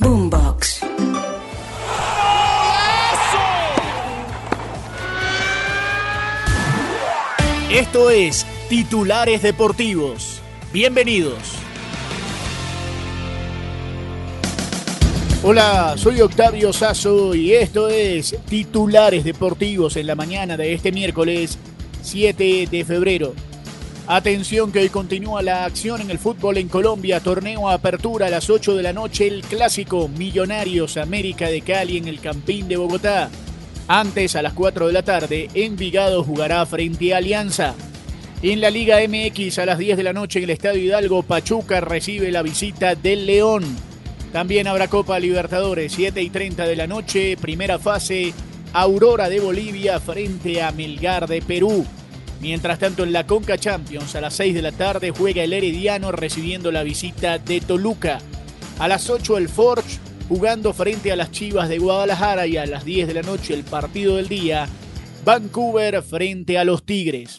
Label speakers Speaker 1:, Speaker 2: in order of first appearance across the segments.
Speaker 1: Boombox.
Speaker 2: Esto es Titulares Deportivos. Bienvenidos. Hola, soy Octavio Sazo y esto es Titulares Deportivos en la mañana de este miércoles 7 de febrero. Atención que hoy continúa la acción en el fútbol en Colombia, torneo apertura a las 8 de la noche, el clásico Millonarios América de Cali en el Campín de Bogotá. Antes, a las 4 de la tarde, Envigado jugará frente a Alianza. En la Liga MX, a las 10 de la noche en el Estadio Hidalgo, Pachuca recibe la visita del León. También habrá Copa Libertadores, 7 y 30 de la noche, primera fase, Aurora de Bolivia frente a Melgar de Perú. Mientras tanto, en la Conca Champions, a las 6 de la tarde, juega el Herediano recibiendo la visita de Toluca. A las 8, el Forge jugando frente a las Chivas de Guadalajara y a las 10 de la noche el partido del día, Vancouver frente a los Tigres.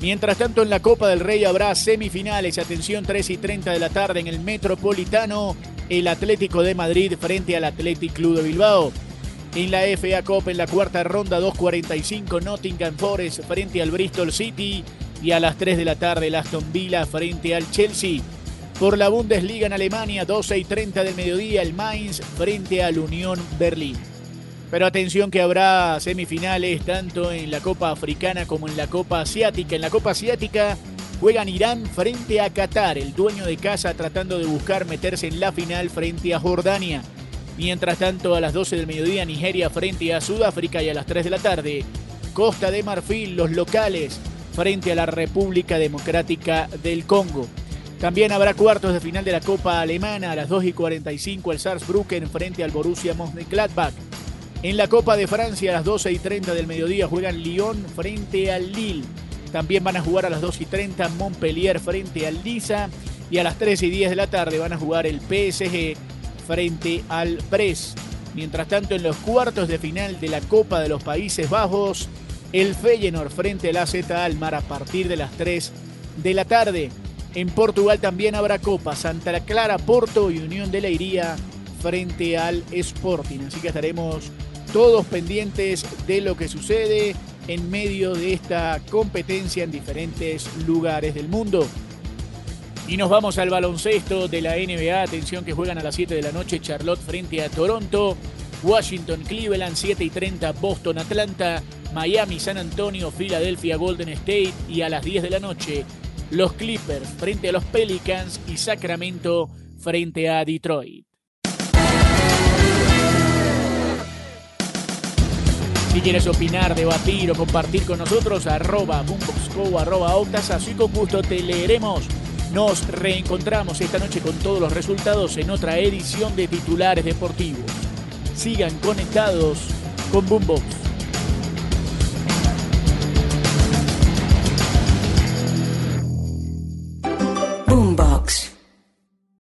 Speaker 2: Mientras tanto en la Copa del Rey habrá semifinales, atención 3 y 30 de la tarde en el Metropolitano, el Atlético de Madrid frente al Athletic Club de Bilbao. En la FA Cup en la cuarta ronda 2.45 Nottingham Forest frente al Bristol City y a las 3 de la tarde el Aston Villa frente al Chelsea. Por la Bundesliga en Alemania, 12 y 30 del mediodía, el Mainz frente al Unión Berlín. Pero atención que habrá semifinales tanto en la Copa Africana como en la Copa Asiática. En la Copa Asiática juegan Irán frente a Qatar, el dueño de casa tratando de buscar meterse en la final frente a Jordania. Mientras tanto, a las 12 del mediodía, Nigeria frente a Sudáfrica y a las 3 de la tarde, Costa de Marfil, los locales, frente a la República Democrática del Congo. También habrá cuartos de final de la Copa Alemana a las 2 y 45 el Saarbrücken frente al Borussia Mönchengladbach. En la Copa de Francia a las 12 y 30 del mediodía juegan Lyon frente al Lille. También van a jugar a las 2 y 30 Montpellier frente al Lisa. Y a las 3 y 10 de la tarde van a jugar el PSG frente al Brest. Mientras tanto, en los cuartos de final de la Copa de los Países Bajos, el Feyenoord frente al AZ Almar a partir de las 3 de la tarde. En Portugal también habrá Copa, Santa Clara, Porto y Unión de Leiría frente al Sporting. Así que estaremos todos pendientes de lo que sucede en medio de esta competencia en diferentes lugares del mundo. Y nos vamos al baloncesto de la NBA. Atención que juegan a las 7 de la noche Charlotte frente a Toronto. Washington, Cleveland, 7 y 30, Boston, Atlanta, Miami, San Antonio, Filadelfia, Golden State y a las 10 de la noche los Clippers frente a los Pelicans y Sacramento frente a Detroit. Si quieres opinar, debatir o compartir con nosotros, arroba boomboxco, arroba octas, y con gusto te leeremos. Nos reencontramos esta noche con todos los resultados en otra edición de Titulares Deportivos. Sigan conectados con Boombox.